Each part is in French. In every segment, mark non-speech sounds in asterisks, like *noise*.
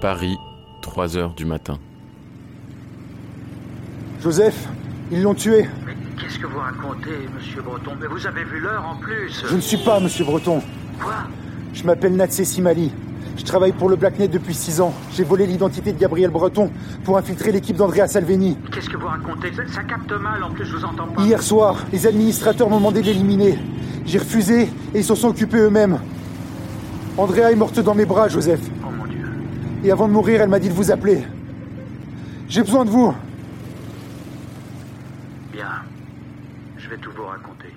Paris, 3 heures du matin. Joseph, ils l'ont tué. Mais qu'est-ce que vous racontez, monsieur Breton? Mais vous avez vu l'heure en plus Je ne suis pas monsieur Breton. Quoi? Je m'appelle Natsé Simali. Je travaille pour le Blacknet depuis six ans. J'ai volé l'identité de Gabriel Breton pour infiltrer l'équipe d'Andrea Salvini. Qu'est-ce que vous racontez? Ça, ça capte mal, en plus je vous entends pas. Hier soir, les administrateurs m'ont demandé de l'éliminer. J'ai refusé et ils s'en sont occupés eux-mêmes. Andrea est morte dans mes bras, Joseph. Oh mon dieu. Et avant de mourir, elle m'a dit de vous appeler. J'ai besoin de vous. Bien. Je vais tout vous raconter.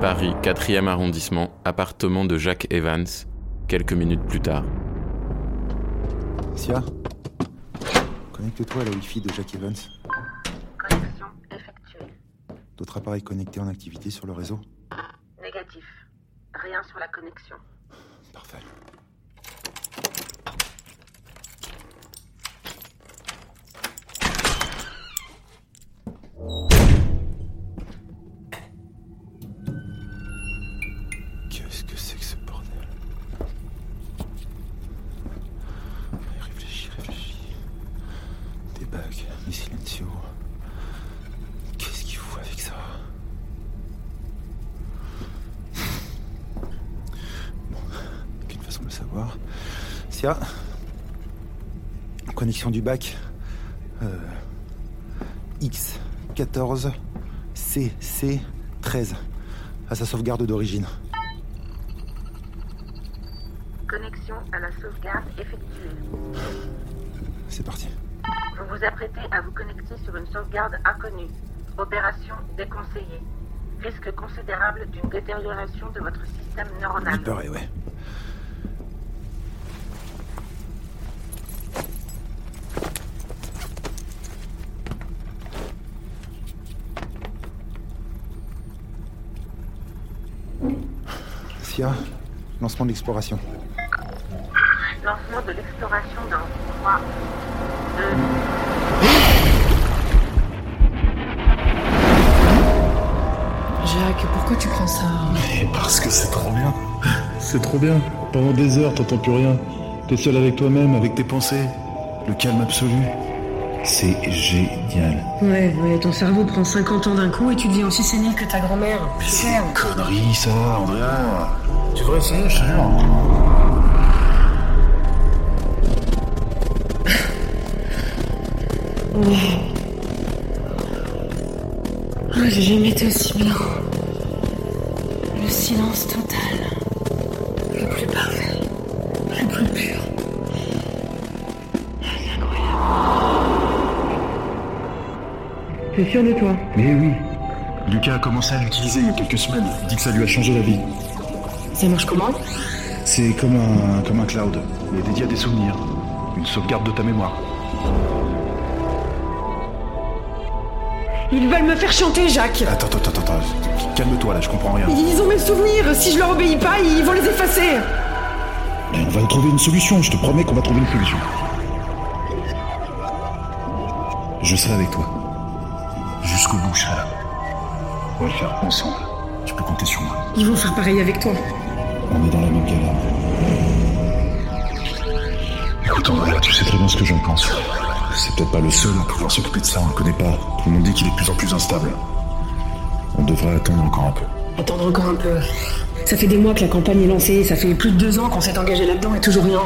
Paris, 4e arrondissement, appartement de Jacques Evans, quelques minutes plus tard. Sia, connecte-toi à la Wi-Fi de Jack Evans. Connexion effectuée. D'autres appareils connectés en activité sur le réseau Négatif. Rien sur la connexion. Parfait. Sia, connexion du bac. Euh, X14 CC13 à sa sauvegarde d'origine. Connexion à la sauvegarde effectuée. C'est parti. Vous vous apprêtez à vous connecter sur une sauvegarde inconnue. Opération déconseillée. Risque considérable d'une détérioration de votre système neuronal. Il paraît, ouais. Sia, lancement de l'exploration. Lancement de l'exploration dans 3, 2, Jacques, pourquoi tu prends ça Et parce que c'est trop bien. C'est trop bien. Pendant des heures, t'entends plus rien. T'es seul avec toi-même, avec tes pensées. Le calme absolu. C'est génial. Ouais, ouais, ton cerveau prend 50 ans d'un coup et tu deviens aussi sénile que ta grand-mère. Mais c'est une connerie, ça, Andrea. Tu devrais essayer, je te jure. Ah, J'ai jamais été aussi bien. Le silence total. T'es sûr de toi Mais oui. Lucas a commencé à l'utiliser il y a quelques semaines. Il dit que ça lui a changé la vie. Ça marche comment C'est comme un, comme un cloud, mais dédié à des souvenirs. Une sauvegarde de ta mémoire. Ils veulent me faire chanter, Jacques Attends, attends, attends, attends. Calme-toi là, je comprends rien. Ils ont mes souvenirs, si je leur obéis pas, ils vont les effacer Mais on va trouver une solution, je te promets qu'on va trouver une solution. Je serai avec toi. Jusqu'au bout. On va le faire ensemble. Tu peux compter sur moi. Ils vont faire pareil avec toi. On est dans la même galère. Écoute, Andrea, tu sais très bien ce que j'en pense. C'est peut-être pas le seul à pouvoir s'occuper de ça, on le connaît pas. Tout le monde dit qu'il est de plus en plus instable. On devrait attendre encore un peu. Attendre encore un peu. Ça fait des mois que la campagne est lancée, ça fait plus de deux ans qu'on s'est engagé là-dedans et toujours rien.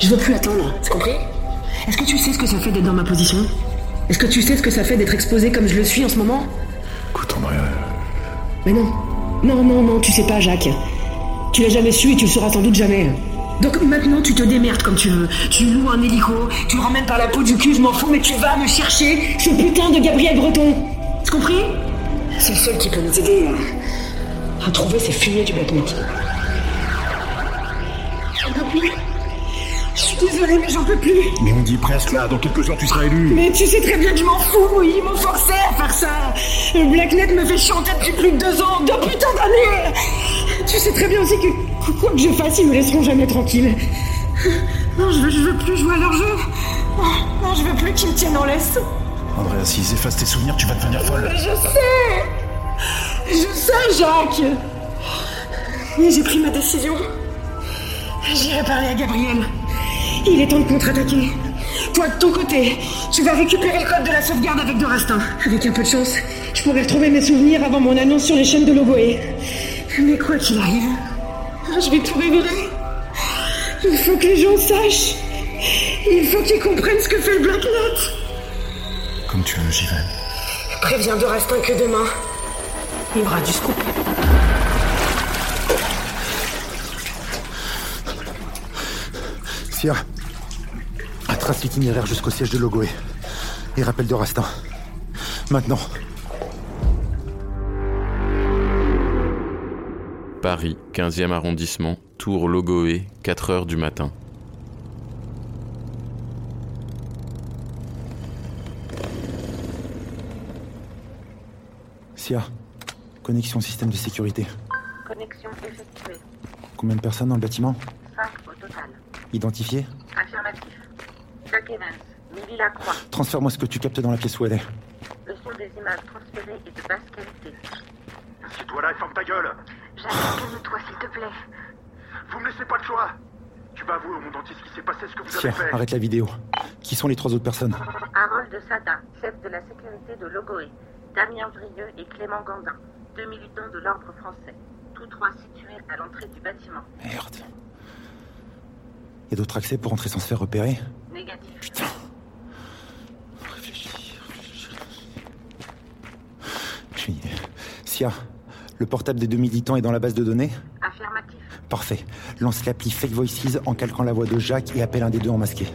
Je veux plus attendre, c'est compris? Est-ce que tu sais ce que ça fait d'être dans ma position? Est-ce que tu sais ce que ça fait d'être exposé comme je le suis en ce moment Écoute, Andrea, Mais non. Non, non, non, tu sais pas, Jacques. Tu l'as jamais su et tu le sauras sans doute jamais. Donc maintenant, tu te démerdes comme tu veux. Tu loues un hélico, tu le ramènes par la peau du cul, je m'en fous, mais tu vas me chercher ce putain de Gabriel Breton. C'est compris C'est le seul qui peut nous aider à, à trouver ces fumiers du Blacknet. J'en désolée, mais j'en peux plus. mais on dit presque là, dans quelques heures tu seras élu. Mais tu sais très bien que je m'en fous, ils m'ont forcé à faire ça. Blacknet me fait chanter depuis plus de deux ans, deux putains d'années. Tu sais très bien aussi que quoi que je fasse, ils me laisseront jamais tranquille. Non, je veux, je veux plus jouer à leur jeu. Non, non, je veux plus qu'ils me tiennent en laisse. Andrea, s'ils effacent tes souvenirs, tu vas devenir folle. Je sais Je sais, Jacques Mais j'ai pris ma décision. J'irai parler à Gabriel. Il est temps de contre-attaquer. Toi, de ton côté, tu vas récupérer le code de la sauvegarde avec Dorastin. Avec un peu de chance, je pourrai retrouver mes souvenirs avant mon annonce sur les chaînes de Logoé. Mais quoi qu'il arrive, je vais tout révéler. Il faut que les gens sachent. Il faut qu'ils comprennent ce que fait le Blacknet. Comme tu veux, j'y vais. Préviens Dorastin que demain, il y aura du scoop. Sia, trace l'itinéraire jusqu'au siège de Logoé. Et rappelle de Rastin. Maintenant. Paris, 15e arrondissement, Tour Logoé, 4 heures du matin. Sia, connexion système de sécurité. Connexion effectuée. Combien de personnes dans le bâtiment? 5 au total. Identifiées? Jack Evans, Milly Lacroix. Transfère-moi ce que tu captes dans la pièce où elle est. Le son des images transférées est de basse qualité. Assieds-toi là et ferme ta gueule Jacques, calme-toi s'il te plaît. Vous me laissez pas le choix Tu vas avouer au monde entier ce qui s'est passé, ce que vous avez fait arrête la vidéo. Qui sont les trois autres personnes Harold de Sada, chef de la sécurité de Logoé. Damien Vrieux et Clément Gandin, deux militants de l'ordre français. Tous trois situés à l'entrée du bâtiment. Merde. Y a d'autres accès pour entrer sans se faire repérer Négatif. Putain. Réfléchis, réfléchis. Puis, Le portable des deux militants est dans la base de données Affirmatif. Parfait. Lance l'appli Fake Voices en calquant la voix de Jacques et appelle un des deux en masqué.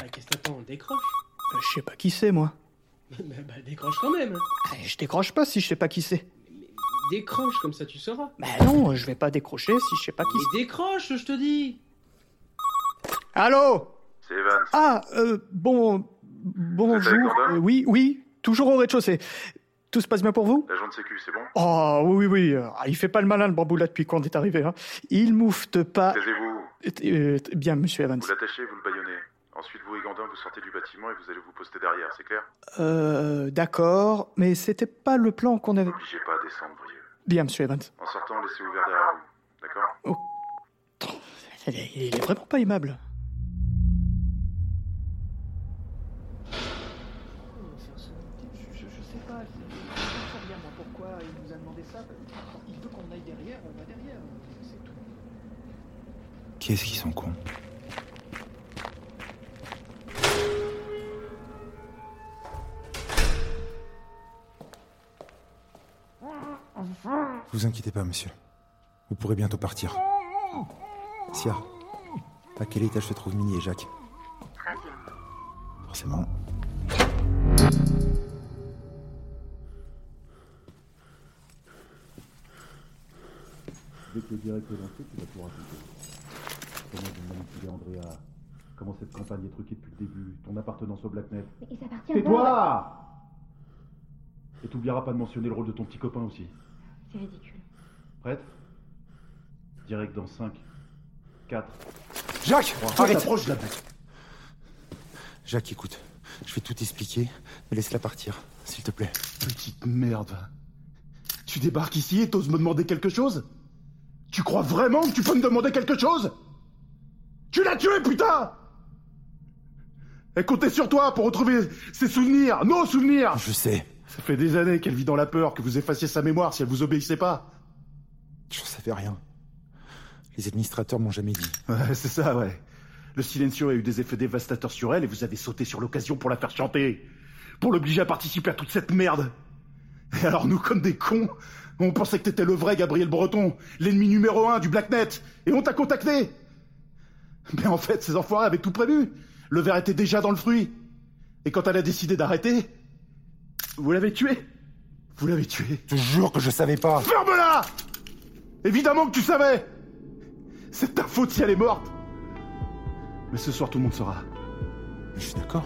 Ah, Qu'est-ce que t'attends Décroche Euh, Je sais pas qui c'est, moi. *laughs* bah, bah, décroche quand même Ah, Je décroche pas si je sais pas qui c'est. Décroche, comme ça tu sauras Bah non, je vais pas décrocher si je sais pas qui c'est. Mais décroche, je te dis Allô C'est Evans. Ah, euh, bon... Bonjour. Euh, oui, oui, toujours au rez-de-chaussée. Tout se passe bien pour vous? L'agent de sécu, c'est bon? Oh, oui, oui, oui. euh, Il fait pas le malin, le bambou, là, depuis qu'on est arrivé. Hein. Il moufte pas... Taisez-vous. Euh, bien, monsieur Evans. Vous l'attachez, vous le baillonnez. Ensuite, vous et Gandin, vous sortez du bâtiment et vous allez vous poster derrière, c'est clair? Euh, d'accord, mais c'était pas le plan qu'on avait... N'obligez pas à descendre, Brieux. Bien, monsieur Evans. En sortant, laissez ouvert derrière vous. D'accord? Est, il est vraiment pas aimable. Je, sais pas, bien pourquoi il nous a demandé ça? Il veut qu'on aille derrière, on va derrière, c'est tout. Qu'est-ce qu'ils sont cons? Vous inquiétez pas, monsieur. Vous pourrez bientôt partir. Sia, à quel étage se trouvent Minnie et Jacques? 13e. Forcément. Dès que le direct est lancé, tu vas tout raconter. Comment vous manipulez Andrea? Comment cette campagne est truquée depuis le début? Ton appartenance au Blacknet Mais ça appartient Tais-toi Et t'oublieras pas de mentionner le rôle de ton petit copain aussi. C'est ridicule. Prête? Direct dans 5, 4... Jacques Arrête t'approches, je la bute. Jacques, écoute. Je vais tout expliquer, mais laisse-la partir, s'il te plaît. Petite merde. Tu débarques ici et t'oses me demander quelque chose? Tu crois vraiment que tu peux me demander quelque chose? Tu l'as tué, putain Elle comptait sur toi pour retrouver ses souvenirs, nos souvenirs Je sais. Ça fait des années qu'elle vit dans la peur que vous effaciez sa mémoire si elle vous obéissait pas. J'en savais rien. Les administrateurs m'ont jamais dit. Ouais, c'est ça, ouais. Le silencio a eu des effets dévastateurs sur elle et vous avez sauté sur l'occasion pour la faire chanter. Pour l'obliger à participer à toute cette merde. Et alors nous, comme des cons, on pensait que t'étais le vrai Gabriel Breton, l'ennemi numéro un du Blacknet, et on t'a contacté. Mais en fait, ces enfoirés avaient tout prévu. Le verre était déjà dans le fruit. Et quand elle a décidé d'arrêter, vous l'avez tué. Vous l'avez tué. Je te jure que je savais pas. Ferme-la Évidemment que tu savais C'est ta faute si elle est morte Mais ce soir, tout le monde saura. Je suis d'accord.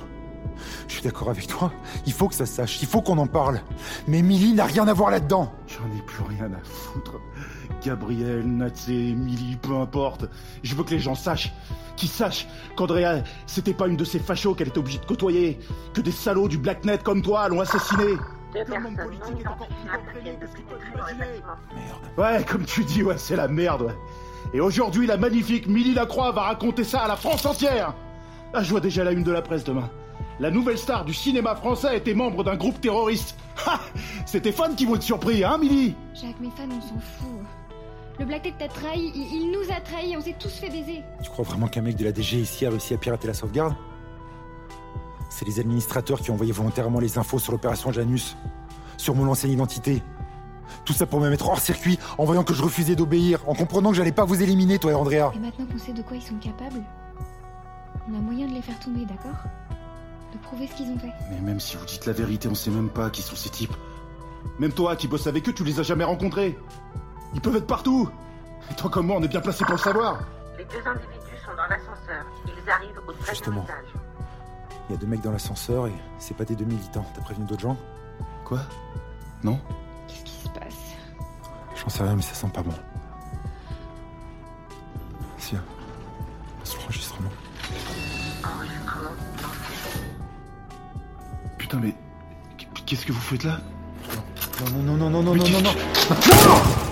Je suis d'accord avec toi. Il faut que ça se sache. Il faut qu'on en parle. Mais Milly n'a rien à voir là-dedans. J'en ai plus rien à foutre. Gabriel, Natsé, Emily, peu importe. Je veux que les gens sachent, qu'ils sachent qu'Andrea, c'était pas une de ces fachos qu'elle était obligée de côtoyer, que des salauds du Blacknet comme toi l'ont assassinée. Deux personnes non depuis bâtiment. Ouais, comme tu dis, ouais, c'est la merde, ouais. Et aujourd'hui, la magnifique Milly Lacroix va raconter ça à la France entière. Ah, je vois déjà la une de la presse demain. La nouvelle star du cinéma français était membre d'un groupe terroriste. Ha C'est tes fans qui vont être surpris, hein, Milly Jacques, mes fans, on s'en fout. Le Black Tech t'a trahi, il, il nous a trahis, on s'est tous fait baiser. Tu crois vraiment qu'un mec de la DG ici a réussi à pirater la sauvegarde? C'est les administrateurs qui ont envoyé volontairement les infos sur l'opération Janus, sur mon ancienne identité. Tout ça pour me mettre hors circuit en voyant que je refusais d'obéir, en comprenant que j'allais pas vous éliminer, toi et Andrea. Et maintenant qu'on sait de quoi ils sont capables, on a moyen de les faire tomber, d'accord? De prouver ce qu'ils ont fait. Mais même si vous dites la vérité, on sait même pas qui sont ces types. Même toi qui bosses avec eux, tu les as jamais rencontrés. Ils peuvent être partout. Et toi comme moi, on est bien placé pour le savoir. Les deux individus sont dans l'ascenseur. Ils arrivent au 13 Justement. étage. Il y a deux mecs dans l'ascenseur et c'est pas des deux militants. T'as prévenu d'autres gens? Quoi? Non? Qu'est-ce qui se passe? J'en sais rien, mais ça sent pas bon. Putain, mais qu'est-ce que vous faites là? Non, non, non, non, non, non, non, non, non. Non